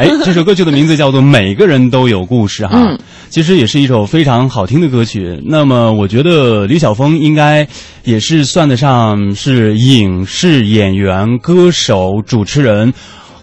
哎，这首歌曲的名字叫做《每个人都有故事》哈，嗯其实也是一首非常好听的歌曲。那么，我觉得李晓峰应该也是算得上是影视演员、歌手、主持人，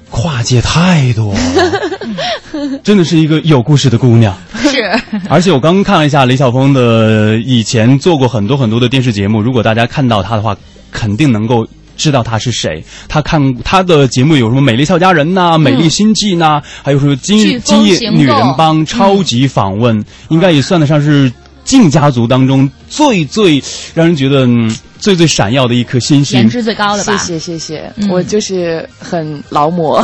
跨界太多了，真的是一个有故事的姑娘。是，而且我刚刚看了一下李晓峰的以前做过很多很多的电视节目，如果大家看到他的话，肯定能够。知道他是谁？他看他的节目有什么《美丽俏佳人》呐，美丽心计》呐，还有什么今今夜女人帮、超级访问，应该也算得上是晋家族当中最最让人觉得、嗯、最最闪耀的一颗星星颜。值最高的吧？谢谢谢谢，嗯我就是很劳模，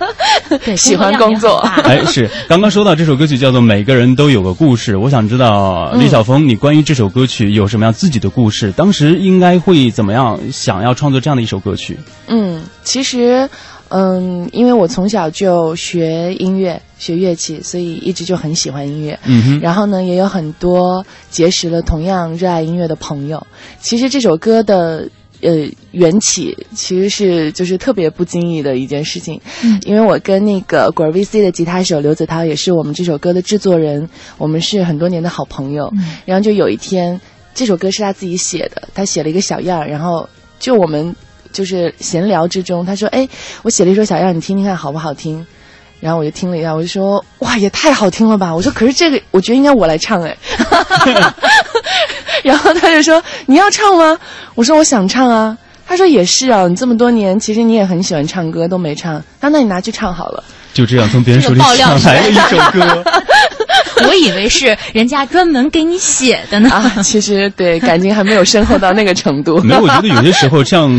喜欢工作哎，是刚刚说到这首歌曲叫做《每个人都有个故事》，我想知道嗯李晓峰，你关于这首歌曲有什么样自己的故事？当时应该会怎么样想要创作这样的一首歌曲？嗯，其实，嗯，因为我从小就学音乐、学乐器，所以一直就很喜欢音乐。嗯哼，然后呢，也有很多结识了同样热爱音乐的朋友。其实这首歌的呃缘起其实是就是特别不经意的一件事情，嗯因为我跟那个果儿 VC 的吉他手刘子涛也是我们这首歌的制作人，我们是很多年的好朋友。嗯然后就有一天，这首歌是他自己写的，他写了一个小样儿，然后就我们就是闲聊之中，他说：“哎，我写了一首小样，你听听看好不好听？”然后我就听了一下，我就说：“哇，也太好听了吧！”我说：“可是这个，我觉得应该我来唱哎。” 然后他就说：“你要唱吗？”我说：“我想唱啊。”他说：“也是啊，你这么多年，其实你也很喜欢唱歌，都没唱。那那你拿去唱好了。就这样从别人手里抢来了一首歌。我以为是人家专门给你写的呢。啊，其实对感情还没有深厚到那个程度。没有，我觉得有些时候像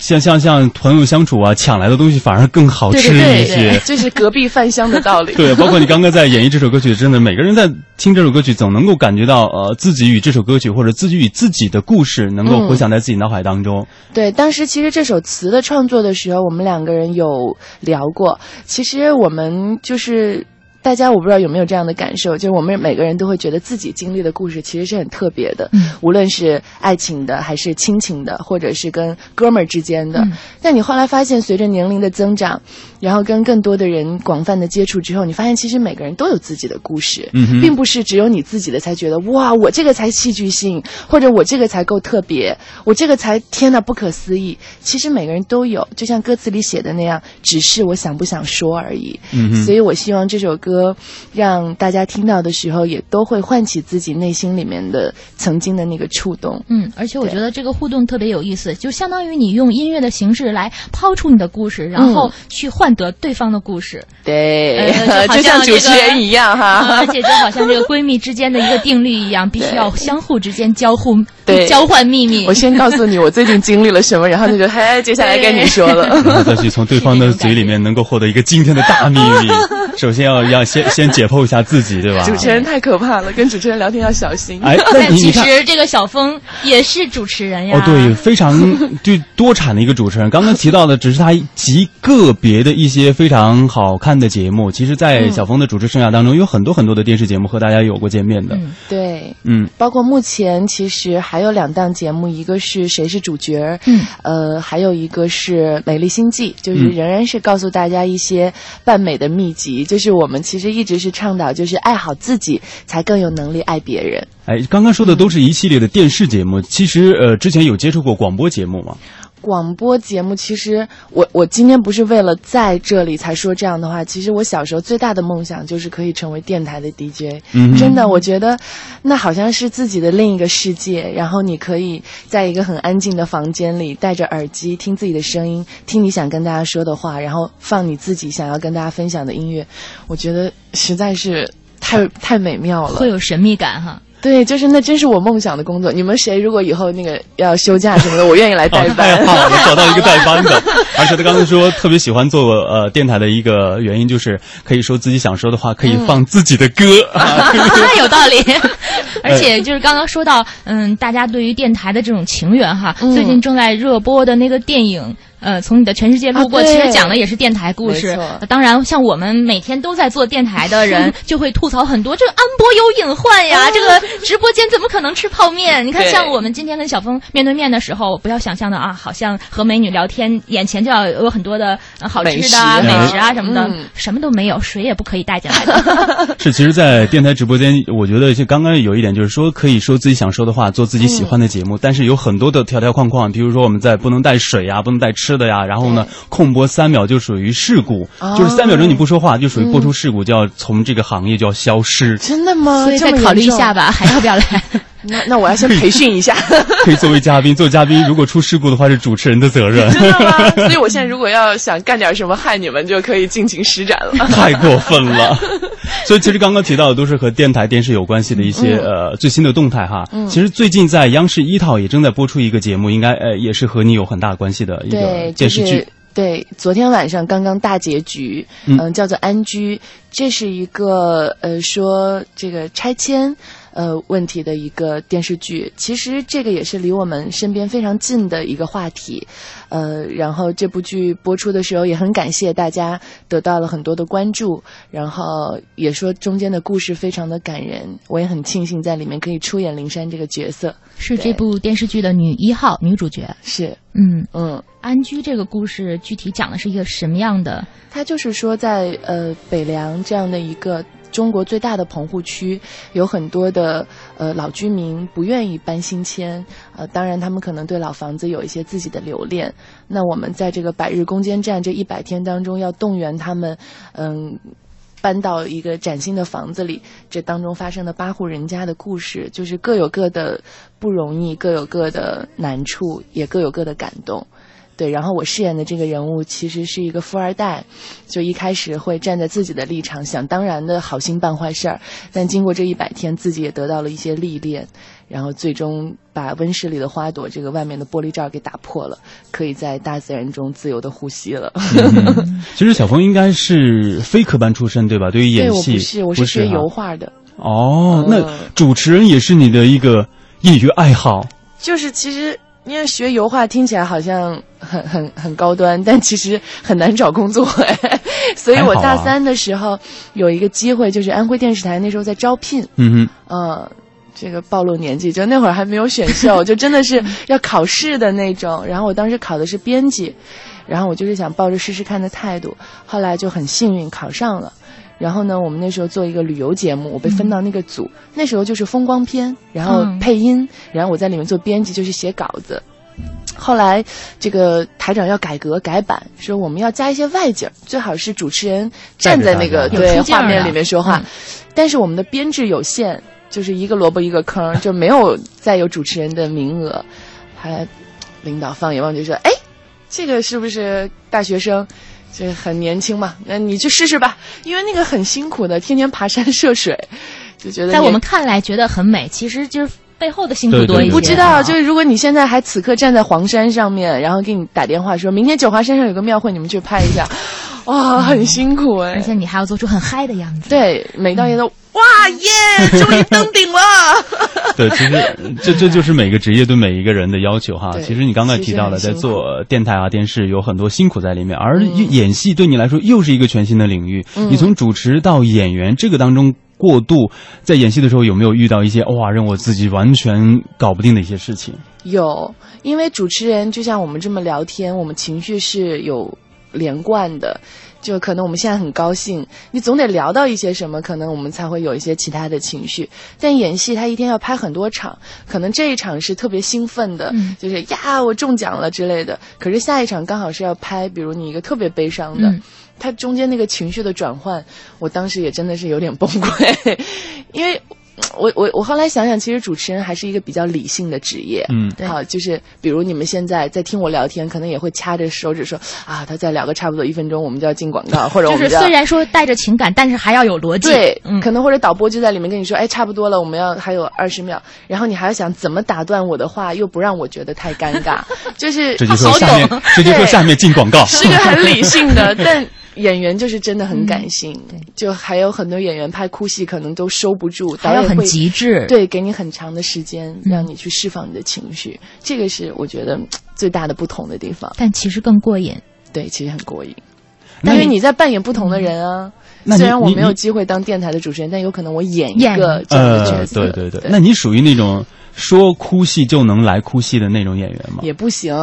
像像像朋友相处啊，抢来的东西反而更好吃一些。这是隔壁饭香的道理。对，包括你刚刚在演绎这首歌曲，真的每个人在听这首歌曲，总能够感觉到呃自己与这首歌曲或者自己与自己的故事，能够回想在自己脑海当中。对，当时其实这首词的创作的时候，我们两个人有聊过。其实我们就是大家，我不知道有没有这样的感受，就是我们每个人都会觉得自己经历的故事其实是很特别的，嗯无论是爱情的，还是亲情的，或者是跟哥们儿之间的。嗯但你后来发现，随着年龄的增长，然后跟更多的人广泛的接触之后，你发现其实每个人都有自己的故事，嗯哼并不是只有你自己的才觉得哇，我这个才戏剧性，或者我这个才够特别，我这个才天呐不可思议。其实每个人都有，就像歌词里写的那样，只是我想不想说而已。嗯所以我希望这首歌让大家听到的时候，也都会唤起自己内心里面的曾经的那个触动。嗯，而且我觉得这个互动特别有意思，就相当于你用音乐的形式来抛出你的故事，然后去换得对方的故事，对，呃 就像主持人一样哈。呃 而且就好像这个闺蜜之间的一个定律一样，必须要相互之间交互、对交换秘密。我先告诉你我最近经历了什么，然后他就嘿，接下来该你说了。然后再去从对方的嘴里面能够获得一个惊天的大秘密。首先要要先先解剖一下自己，对吧？主持人太可怕了，跟主持人聊天要小心。哎，那但其。实这个小峰也是主持人呀。哦，对，非常就多产的一个主持人。刚刚提到的只是他极个别的一些非常好看的节目。其实，在小峰的主持生涯当中，有很多很多的电视节目和大家有过见面的。嗯对，嗯，包括目前其实还有两档节目，一个是谁是主角呃，还有一个是《美丽心计》，就是嗯仍然是告诉大家一些扮美的秘籍。就是我们其实一直是倡导，就是爱好自己，才更有能力爱别人。哎，刚刚说的都是一系列的电视节目。其实，呃，之前有接触过广播节目吗？广播节目其实我我今天不是为了在这里才说这样的话，其实我小时候最大的梦想就是可以成为电台的 DJ。嗯真的，我觉得那好像是自己的另一个世界，然后你可以在一个很安静的房间里戴着耳机听自己的声音，听你想跟大家说的话，然后放你自己想要跟大家分享的音乐，我觉得实在是太太美妙了会。有神秘感哈。对，就是那真是我梦想的工作。你们谁如果以后那个要休假什么的，我愿意来代哦，班。太好了，找到一个代班的。而且他刚才说特别喜欢做呃电台的一个原因，就是可以说自己想说的话，可以放自己的歌。啊太有道理。而且就是刚刚说到，嗯，大家对于电台的这种情缘哈，嗯最近正在热播的那个电影，呃，从你的全世界路过，啊其实讲的也是电台故事当然，像我们每天都在做电台的人，就会吐槽很多，这个安博有隐患呀，这个直播间怎么可能吃泡面？你看，像我们今天跟小峰面对面的时候，不要想象的啊，好像和美女聊天，眼前就要有很多的、呃好吃的啊、美美食食啊什么的，嗯什么都没有，水也不可以带进来的。是，其实，在电台直播间，我觉得就刚刚有一点，就是说可以说自己想说的话，做自己喜欢的节目，但是有很多的条条框框，比如说我们在不能带水呀，不能带吃的呀，然后呢，空播三秒就属于事故，哦就是三秒钟你不说话，就属于播出事故，就要从这个行业就要消失，真的吗？所以再考虑一下。吧，还要不要来？那那我要先培训一下，可以作为嘉宾。做嘉宾如果出事故的话，是主持人的责任。真的吗？所以我现在如果要想干点什么害你们，就可以尽情施展了。太过分了。所以其实刚刚提到的都是和电台、电视有关系的一些、呃最新的动态哈。其实最近在央视一套也正在播出一个节目，应该呃也是和你有很大关系的一个电视剧。是对，昨天晚上刚刚大结局，嗯嗯、叫做《安居》，这是一个呃说这个拆迁呃问题的一个电视剧。其实这个也是离我们身边非常近的一个话题，呃，然后这部剧播出的时候也很感谢大家得到了很多的关注，然后也说中间的故事非常的感人，我也很庆幸在里面可以出演灵珊这个角色。是这部电视剧的女一号女主角。是，嗯，嗯。安居这个故事具体讲的是一个什么样的？它就是说在，呃北凉这样的一个中国最大的棚户区，有很多的呃老居民不愿意搬新迁，呃，当然他们可能对老房子有一些自己的留恋。那我们在这个百日攻坚战这一百天当中，要动员他们，嗯。搬到一个崭新的房子里，这当中发生的八户人家的故事，就是各有各的不容易，各有各的难处，也各有各的感动。对，然后我饰演的这个人物其实是一个富二代，就一开始会站在自己的立场，想当然的好心办坏事儿，但经过这一百天，自己也得到了一些历练，然后最终把温室里的花朵这个外面的玻璃罩给打破了，可以在大自然中自由的呼吸了。其实小峰应该是非科班出身对吧？对于演戏我不是，我是学油画的，哦，嗯那主持人也是你的一个业余爱好。就是其实。因为学油画听起来好像很很很高端，但其实很难找工作哎。所以我大三的时候有一个机会，就是安徽电视台那时候在招聘，嗯哼，呃，这个暴露年纪，就那会儿还没有选秀，就真的是要考试的那种。然后我当时考的是编辑，然后我就是想抱着试试看的态度，后来就很幸运考上了。然后呢，我们那时候做一个旅游节目，我被分到那个组，那时候就是风光片，然后嗯配音，然后我在里面做编辑，就是写稿子。后来，这个台长要改革改版，说我们要加一些外景，最好是主持人站在那个对画面里面说话嗯。但是我们的编制有限，就是一个萝卜一个坑，就没有再有主持人的名额。还领导放眼望去说：“哎，这个是不是大学生？这很年轻嘛，那你去试试吧，因为那个很辛苦的，天天爬山涉水，就觉得在我们看来觉得很美，其实就是背后的辛苦多一些。不知道，啊就是如果你现在还此刻站在黄山上面，然后给你打电话说明天九华山上有个庙会，你们去拍一下，哇，很辛苦哎、而且你还要做出很嗨的样子。对，每到一都哇耶，终于登顶了。对，其实这这就是每个职业对每一个人的要求哈。其实你刚才提到了，在做电台啊、电视有很多辛苦在里面，而嗯演戏对你来说又是一个全新的领域。你从主持到演员这个当中过渡，在演戏的时候有没有遇到一些哇让我自己完全搞不定的一些事情？有，因为主持人就像我们这么聊天，我们情绪是有连贯的。就可能我们现在很高兴，你总得聊到一些什么，可能我们才会有一些其他的情绪。但演戏他一天要拍很多场，可能这一场是特别兴奋的，嗯就是呀我中奖了之类的。可是下一场刚好是要拍，比如你一个特别悲伤的，嗯它中间那个情绪的转换，我当时也真的是有点崩溃，因为我我我后来想想，其实主持人还是一个比较理性的职业，嗯对好，就是比如你们现在在听我聊天，可能也会掐着手指说啊，他再聊个差不多一分钟，我们就要进广告，或者我就是们就要虽然说带着情感，但是还要有逻辑。对，嗯，可能或者导播就在里面跟你说，哎，差不多了，我们要还有二十秒，然后你还要想怎么打断我的话，又不让我觉得太尴尬，就是这就说好下面懂，这就说下面进广告。是个很理性的，但演员就是真的很感性，对就还有很多演员拍哭戏可能都收不住，导还要很演会极致。对，给你很长的时间让你去释放你的情绪，这个是我觉得最大的不同的地方。但其实更过瘾。对，其实很过瘾。那你但是你在扮演不同的人啊。虽然我没有机会当电台的主持人，但有可能我演一个这样的角呃，色。对对对，那你属于那种说哭戏就能来哭戏的那种演员吗？也不行，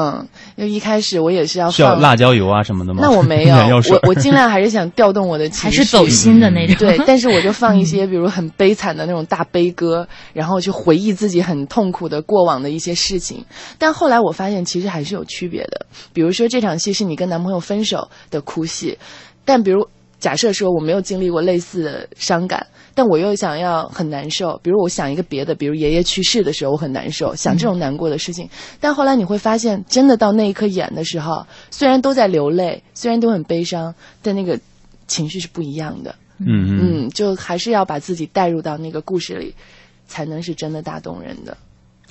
因为一开始我也是要需要放辣椒油啊什么的吗？那我没有 我我尽量还是想调动我的情绪，还是走心的那种。对，但是我就放一些比如很悲惨的那种大悲歌，然后去回忆自己很痛苦的过往的一些事情。但后来我发现其实还是有区别的，比如说这场戏是你跟男朋友分手的哭戏，但比如假设说我没有经历过类似的伤感。但我又想要很难受，比如我想一个别的，比如爷爷去世的时候我很难受，想这种难过的事情。但后来你会发现，真的到那一刻演的时候，虽然都在流泪，虽然都很悲伤，但那个情绪是不一样的。嗯嗯嗯，就还是要把自己带入到那个故事里，才能是真的打动人的。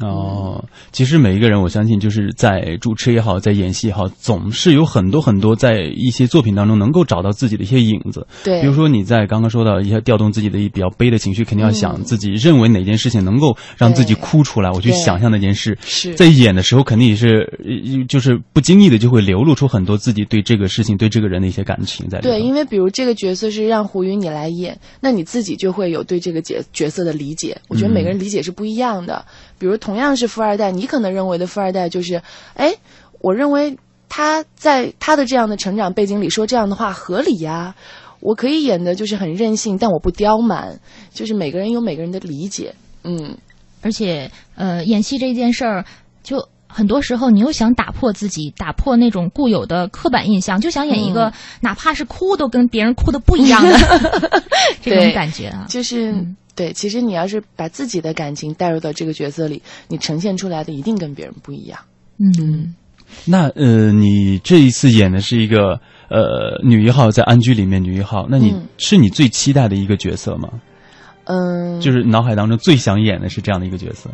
哦，其实每一个人，我相信就是在主持也好，在演戏也好，总是有很多很多在一些作品当中能够找到自己的一些影子。对，比如说你在刚刚说到一些调动自己的一比较悲的情绪，肯定要想自己认为哪件事情能够让自己哭出来，我去想象那件事。是在演的时候，肯定也是呃就是不经意的就会流露出很多自己对这个事情、对这个人的一些感情在里头。对，因为比如这个角色是让胡云你来演，那你自己就会有对这个角角色的理解。我觉得每个人理解是不一样的。比如同样是富二代，你可能认为的富二代就是，哎，我认为他在他的这样的成长背景里说这样的话合理呀。我可以演的就是很任性，但我不刁蛮。就是每个人有每个人的理解，嗯，而且，呃，演戏这件事儿，就很多时候你又想打破自己，打破那种固有的刻板印象，就想演一个、嗯哪怕是哭都跟别人哭的不一样的 这种感觉啊。就是、对。其实你要是把自己的感情带入到这个角色里，你呈现出来的一定跟别人不一样。嗯，那呃，你这一次演的是一个呃女一号，在安居里面女一号，那你、嗯是你最期待的一个角色吗？嗯，就是脑海当中最想演的是这样的一个角色。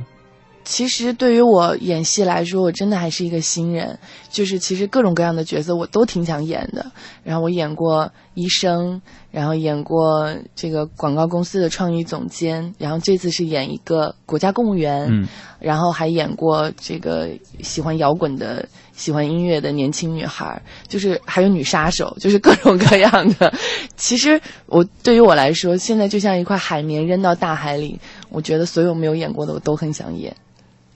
其实对于我演戏来说，我真的还是一个新人。就是其实各种各样的角色我都挺想演的。然后我演过医生，然后演过这个广告公司的创意总监，然后这次是演一个国家公务员，嗯，然后还演过这个喜欢摇滚的、喜欢音乐的年轻女孩，就是还有女杀手，就是各种各样的。其实我对于我来说，现在就像一块海绵扔到大海里，我觉得所有没有演过的我都很想演。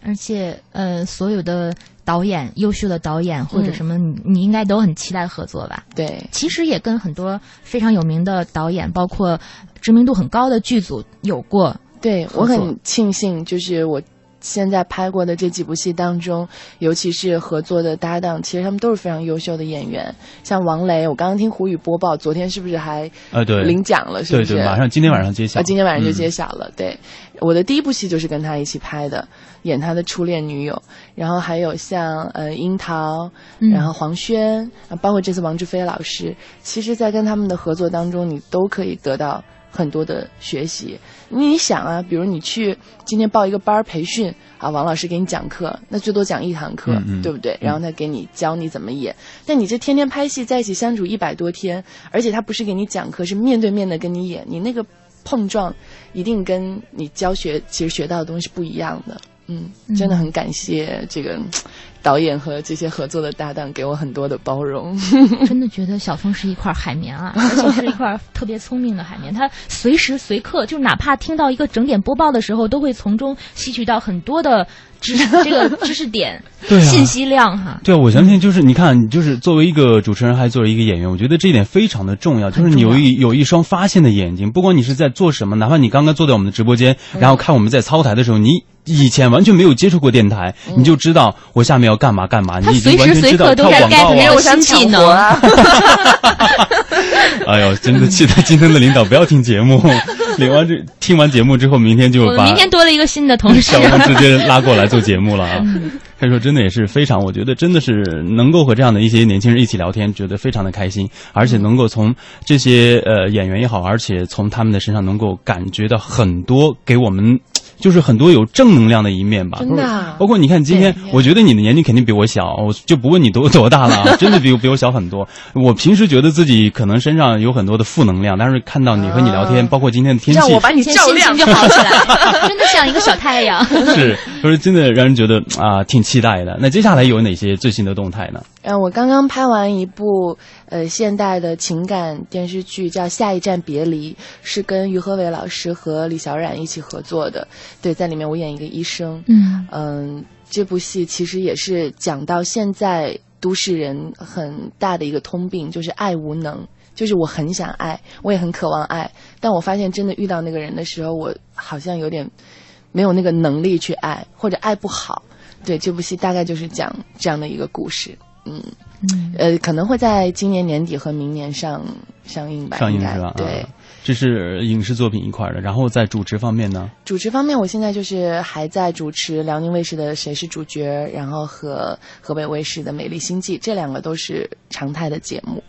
而且，呃，所有的导演，优秀的导演或者嗯什么，你你应该都很期待合作吧？对，其实也跟很多非常有名的导演，包括知名度很高的剧组有过。对我很庆幸，就是我现在拍过的这几部戏当中，尤其是合作的搭档，其实他们都是非常优秀的演员。像王雷，我刚刚听胡宇播报，昨天是不是还呃，对，领奖了？是不是？对对，马上今天晚上揭晓。啊，今天晚上就嗯揭晓了。对，我的第一部戏就是跟他一起拍的，演他的初恋女友。然后还有像呃樱桃，嗯然后黄轩，啊包括这次王志飞老师，其实，在跟他们的合作当中，你都可以得到很多的学习。你想啊，比如你去今天报一个班儿培训啊，王老师给你讲课，那最多讲一堂课，嗯嗯对不对？然后他给你教你怎么演。但你这天天拍戏，在一起相处一百多天，而且他不是给你讲课，是面对面的跟你演，你那个碰撞一定跟你教学其实学到的东西是不一样的。嗯，真的很感谢这个导演和这些合作的搭档给我很多的包容。真的觉得小峰是一块海绵啊，而且是一块特别聪明的海绵。他随时随刻，就哪怕听到一个整点播报的时候，都会从中吸取到很多的知识，这个 知识点、对啊信息量哈。对啊，我相信就是你看，就是作为一个主持人，还作为一个演员，我觉得这一点非常的重要，就是你有一有一双发现的眼睛，不管你是在做什么，哪怕你刚刚坐在我们的直播间，然后看我们在操台的时候，你以前完全没有接触过电台，你就知道我下面要干嘛干嘛，你已经他随时完全知道随刻都在跳广 get 告啊那种。新技能啊！哎呦，真的期待 今天的领导不要听节目，领完这听完节目之后，明天就把明天多了一个新的同事 小，王直接拉过来做节目了啊！可以说真的也是非常，我觉得真的是能够和这样的一些年轻人一起聊天，觉得非常的开心，而且能够从这些呃演员也好，而且从他们的身上能够感觉到很多给我们。就是很多有正能量的一面吧，真的啊包括你看今天，我觉得你的年龄肯定比我小，我就不问 你多多大了啊，真的比我比我小很多。我平时觉得自己可能身上有很多的负能量，但是看到你和你聊天，啊包括今天的天气，让我把你照亮心情就好起来，真的像一个小太阳。是，不是真的让人觉得啊挺期待的。那接下来有哪些最新的动态呢？呃，我刚刚拍完一部呃现代的情感电视剧，叫《下一站别离》，是跟于和伟老师和李小冉一起合作的。对，在里面我演一个医生。嗯嗯，这部戏其实也是讲到现在都市人很大的一个通病，就是爱无能。就是我很想爱，我也很渴望爱，但我发现真的遇到那个人的时候，我好像有点没有那个能力去爱，或者爱不好。对，这部戏大概就是讲这样的一个故事。嗯，嗯呃，可能会在今年年底和明年上上映吧。上映是吧？对啊，，这是影视作品一块儿的。然后在主持方面呢，主持方面，我现在就是还在主持辽宁卫视的《谁是主角》，然后和河北卫视的《美丽星际》，这两个都是常态的节目。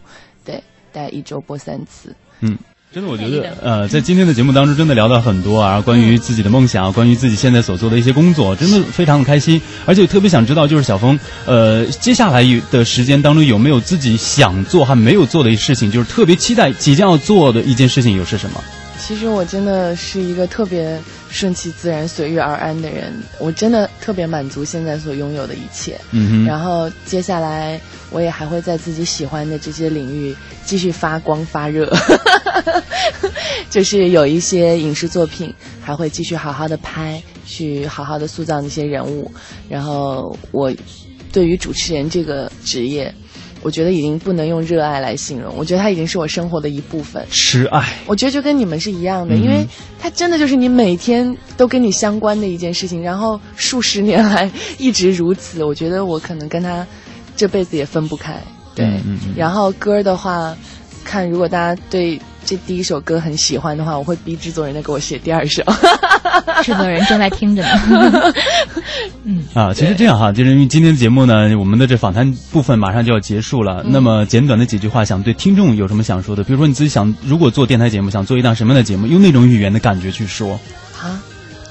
对，大概一周播三次。嗯。真的，我觉得呃，在今天的节目当中，真的聊到很多啊，关于自己的梦想，关于自己现在所做的一些工作，真的非常的开心。而且特别想知道，就是小峰，呃，接下来的时间当中有没有自己想做还没有做的事情，就是特别期待即将要做的一件事情，又是什么？其实我真的是一个特别顺其自然、随遇而安的人，我真的特别满足现在所拥有的一切。嗯哼，然后接下来我也还会在自己喜欢的这些领域继续发光发热，就是有一些影视作品还会继续好好的拍，去好好的塑造那些人物。然后我对于主持人这个职业，我觉得已经不能用热爱来形容，我觉得它已经是我生活的一部分。痴爱，我觉得就跟你们是一样的，嗯因为它真的就是你每天都跟你相关的一件事情，然后数十年来一直如此。我觉得我可能跟他这辈子也分不开。对，嗯嗯嗯然后歌的话，看如果大家对这第一首歌很喜欢的话，我会逼制作人再给我写第二首。制作人正在听着呢。嗯，啊，其实这样哈，就是因为今天的节目呢，我们的这访谈部分马上就要结束了。嗯那么简短的几句话，想对听众有什么想说的？比如说你自己想，如果做电台节目，想做一档什么样的节目，用那种语言的感觉去说。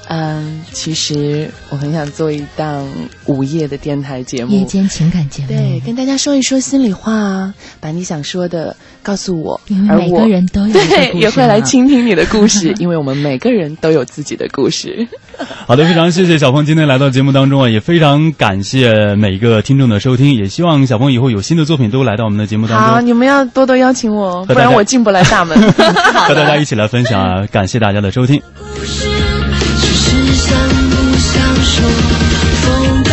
啊，嗯，其实我很想做一档午夜的电台节目，夜间情感节目，对，跟大家说一说心里话啊，把你想说的告诉我，因为而我每个人都有对也会来倾听你的故事，因为我们每个人都有自己的故事。好的，非常谢谢小峰今天来到节目当中啊，也非常感谢每一个听众的收听，也希望小峰以后有新的作品都来到我们的节目当中好，中，你们要多多邀请我，不然我进不来大门。和大家一起来分享啊。感谢大家的收听。只想不想说？风